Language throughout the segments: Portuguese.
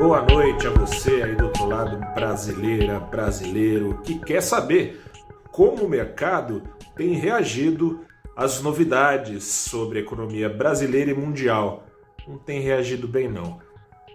Boa noite a você aí do outro lado, brasileira, brasileiro, que quer saber como o mercado tem reagido às novidades sobre a economia brasileira e mundial. Não tem reagido bem, não.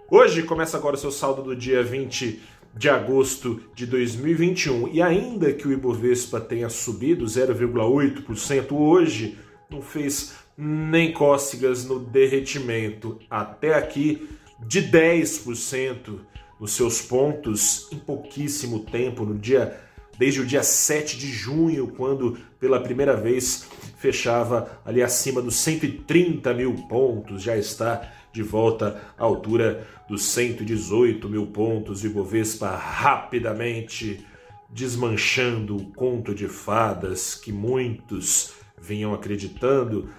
Hoje começa agora o seu saldo do dia 20 de agosto de 2021 e ainda que o Ibovespa tenha subido 0,8% hoje, não fez nem cócegas no derretimento. Até aqui de 10% nos seus pontos em pouquíssimo tempo, no dia desde o dia 7 de junho, quando pela primeira vez fechava ali acima dos 130 mil pontos, já está de volta à altura dos 118 mil pontos, e Bovespa rapidamente desmanchando o conto de fadas que muitos vinham acreditando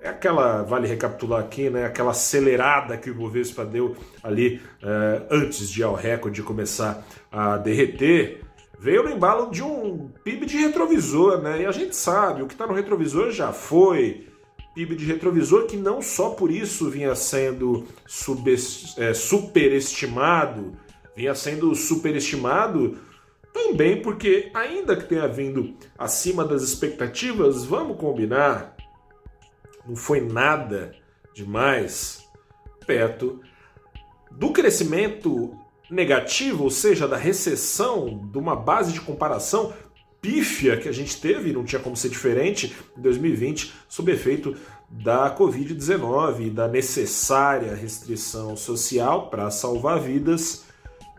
é aquela, vale recapitular aqui, né, aquela acelerada que o Ibovespa deu ali é, antes de ao recorde começar a derreter, veio no embalo de um PIB de retrovisor, né? E a gente sabe, o que está no retrovisor já foi PIB de retrovisor que não só por isso vinha sendo é, superestimado, vinha sendo superestimado também porque, ainda que tenha vindo acima das expectativas, vamos combinar, não foi nada demais perto do crescimento negativo, ou seja, da recessão, de uma base de comparação pífia que a gente teve, não tinha como ser diferente, em 2020, sob efeito da Covid-19 e da necessária restrição social para salvar vidas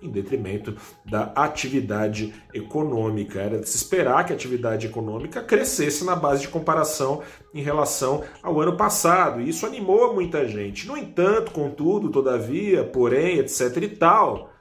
em detrimento da atividade econômica. Era de se esperar que a atividade econômica crescesse na base de comparação em relação ao ano passado, e isso animou muita gente. No entanto, contudo, todavia, porém, etc e tal,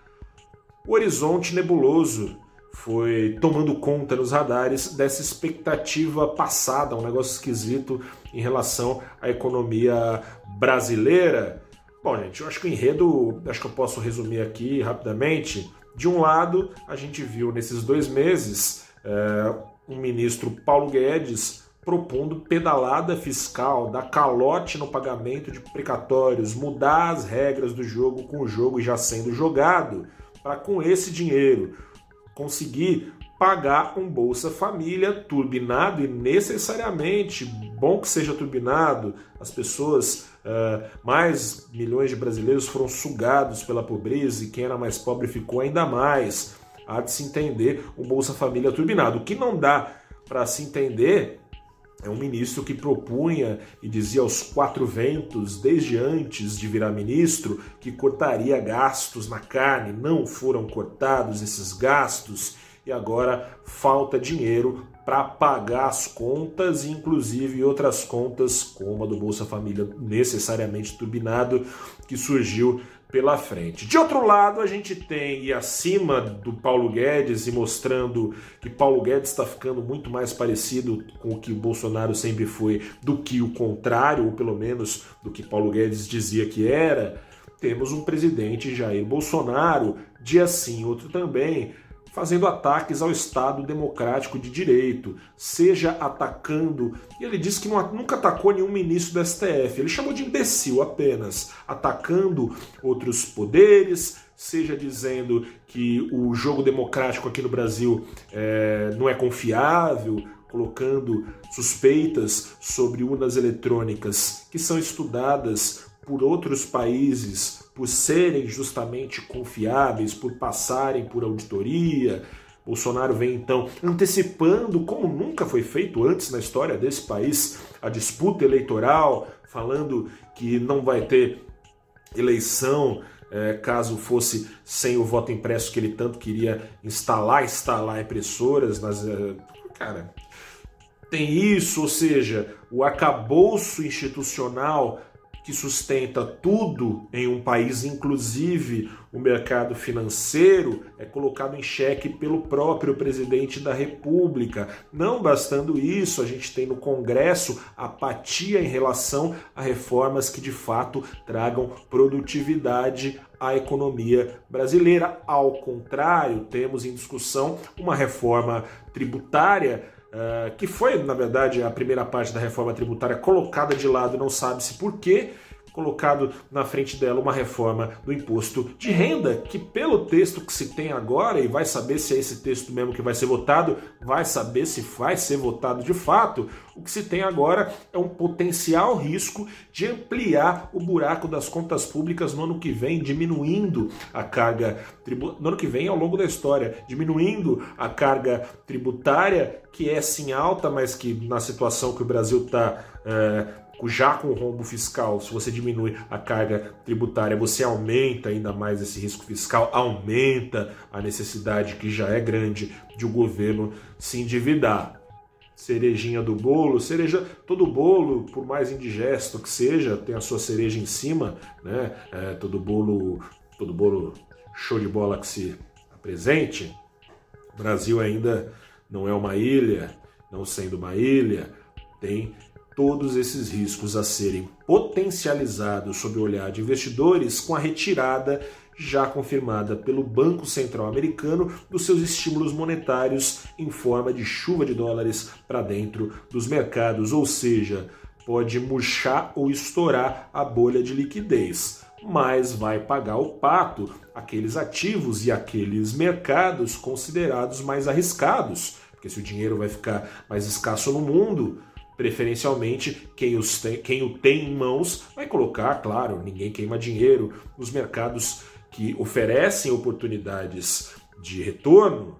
o horizonte nebuloso foi tomando conta nos radares dessa expectativa passada, um negócio esquisito em relação à economia brasileira Bom, gente, eu acho que o enredo, acho que eu posso resumir aqui rapidamente. De um lado, a gente viu nesses dois meses é, um ministro Paulo Guedes propondo pedalada fiscal, dar calote no pagamento de precatórios, mudar as regras do jogo com o jogo já sendo jogado, para com esse dinheiro conseguir pagar um Bolsa Família turbinado e necessariamente bom que seja turbinado. As pessoas, uh, mais milhões de brasileiros foram sugados pela pobreza e quem era mais pobre ficou ainda mais. Há de se entender um Bolsa Família turbinado. O que não dá para se entender é um ministro que propunha e dizia aos quatro ventos, desde antes de virar ministro, que cortaria gastos na carne. Não foram cortados esses gastos e agora falta dinheiro para pagar as contas, inclusive outras contas, como a do Bolsa Família necessariamente turbinado, que surgiu pela frente. De outro lado, a gente tem, e acima do Paulo Guedes, e mostrando que Paulo Guedes está ficando muito mais parecido com o que o Bolsonaro sempre foi do que o contrário, ou pelo menos do que Paulo Guedes dizia que era, temos um presidente Jair Bolsonaro, dia sim, outro também, fazendo ataques ao Estado democrático de direito, seja atacando. E ele disse que nunca atacou nenhum ministro do STF, ele chamou de imbecil apenas, atacando outros poderes, seja dizendo que o jogo democrático aqui no Brasil é, não é confiável, colocando suspeitas sobre urnas eletrônicas que são estudadas por outros países por serem justamente confiáveis, por passarem por auditoria. Bolsonaro vem então antecipando, como nunca foi feito antes na história desse país, a disputa eleitoral, falando que não vai ter eleição é, caso fosse sem o voto impresso que ele tanto queria instalar, instalar impressoras nas. É, cara, tem isso, ou seja, o acabouço institucional que sustenta tudo em um país, inclusive o mercado financeiro, é colocado em xeque pelo próprio presidente da República. Não bastando isso, a gente tem no Congresso apatia em relação a reformas que de fato tragam produtividade à economia brasileira. Ao contrário, temos em discussão uma reforma tributária que foi, na verdade, a primeira parte da reforma tributária colocada de lado, não sabe-se por quê, colocado na frente dela uma reforma do imposto de renda, que pelo texto que se tem agora, e vai saber se é esse texto mesmo que vai ser votado, vai saber se vai ser votado de fato, o que se tem agora é um potencial risco de ampliar o buraco das contas públicas no ano que vem, diminuindo a carga tributária, no ano que vem ao longo da história, diminuindo a carga tributária, que é sim alta, mas que na situação que o Brasil está. É, já com o rombo fiscal, se você diminui a carga tributária, você aumenta ainda mais esse risco fiscal, aumenta a necessidade que já é grande de o governo se endividar. Cerejinha do bolo, cereja, todo bolo, por mais indigesto que seja, tem a sua cereja em cima, né? É, todo bolo, todo bolo show de bola que se apresente. O Brasil ainda não é uma ilha, não sendo uma ilha, tem todos esses riscos a serem potencializados sob o olhar de investidores com a retirada já confirmada pelo Banco Central Americano dos seus estímulos monetários em forma de chuva de dólares para dentro dos mercados, ou seja, pode murchar ou estourar a bolha de liquidez, mas vai pagar o pato. Aqueles ativos e aqueles mercados considerados mais arriscados, porque se o dinheiro vai ficar mais escasso no mundo, preferencialmente quem, os tem, quem o tem em mãos vai colocar, claro, ninguém queima dinheiro, nos mercados que oferecem oportunidades de retorno,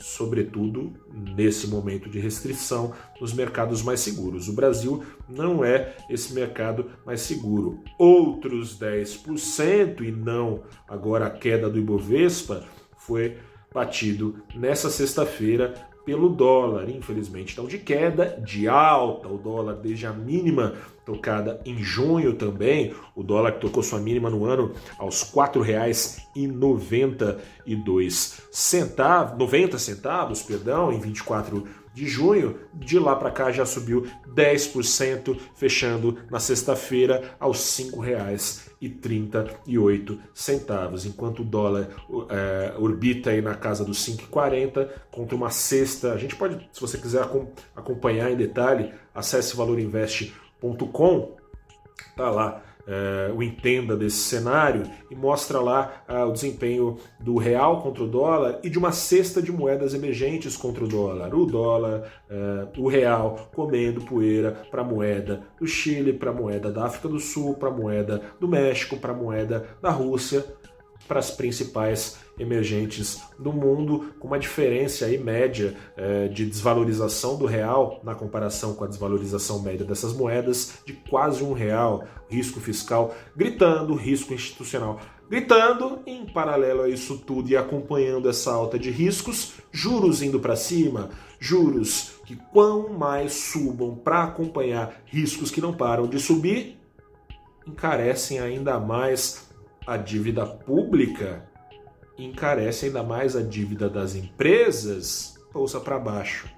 sobretudo nesse momento de restrição, nos mercados mais seguros. O Brasil não é esse mercado mais seguro. Outros 10%, e não agora a queda do Ibovespa, foi batido nessa sexta-feira pelo dólar, infelizmente. Então, de queda, de alta, o dólar desde a mínima tocada em junho também, o dólar que tocou sua mínima no ano aos R$ 4,92 centavos, 90 centavos, perdão, em 24 de junho, de lá para cá já subiu 10%, fechando na sexta-feira aos R$ 5,38, enquanto o dólar é, orbita aí na casa dos 5,40 contra uma sexta. A gente pode, se você quiser acompanhar em detalhe, acesse valorinvest.com, tá lá uh, o entenda desse cenário e mostra lá uh, o desempenho do real contra o dólar e de uma cesta de moedas emergentes contra o dólar. O dólar, uh, o real comendo poeira para a moeda do Chile, para a moeda da África do Sul, para a moeda do México, para a moeda da Rússia, para as principais emergentes do mundo, com uma diferença aí média é, de desvalorização do real na comparação com a desvalorização média dessas moedas de quase um real, risco fiscal gritando, risco institucional gritando, em paralelo a isso tudo e acompanhando essa alta de riscos, juros indo para cima, juros que quão mais subam para acompanhar riscos que não param de subir, encarecem ainda mais a dívida pública encarece ainda mais a dívida das empresas, ouça para baixo.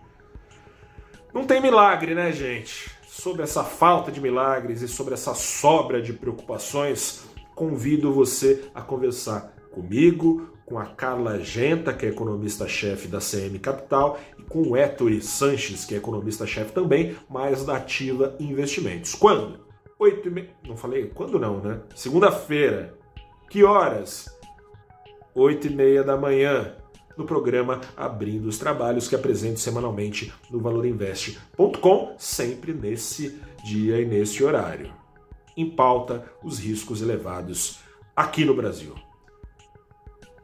Não tem milagre, né, gente? Sobre essa falta de milagres e sobre essa sobra de preocupações, convido você a conversar comigo, com a Carla Genta, que é economista-chefe da CM Capital, e com o Ettore Sanches, que é economista-chefe também, mas da Ativa Investimentos. Quando? Oito e meia. Não falei? Quando não, né? Segunda-feira. Que horas? 8 e meia da manhã, no programa Abrindo os Trabalhos, que apresento semanalmente no valorinvest.com, sempre nesse dia e nesse horário. Em pauta, os riscos elevados aqui no Brasil.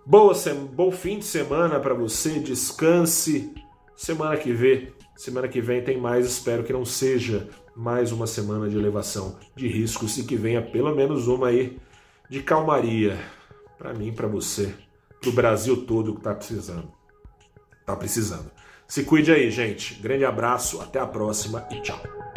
Boa bom fim de semana para você, descanse. Semana que vem, semana que vem tem mais, espero que não seja mais uma semana de elevação de riscos e que venha pelo menos uma aí de calmaria para mim, para você, para o Brasil todo que está precisando. Tá precisando. Se cuide aí, gente. Grande abraço, até a próxima e tchau.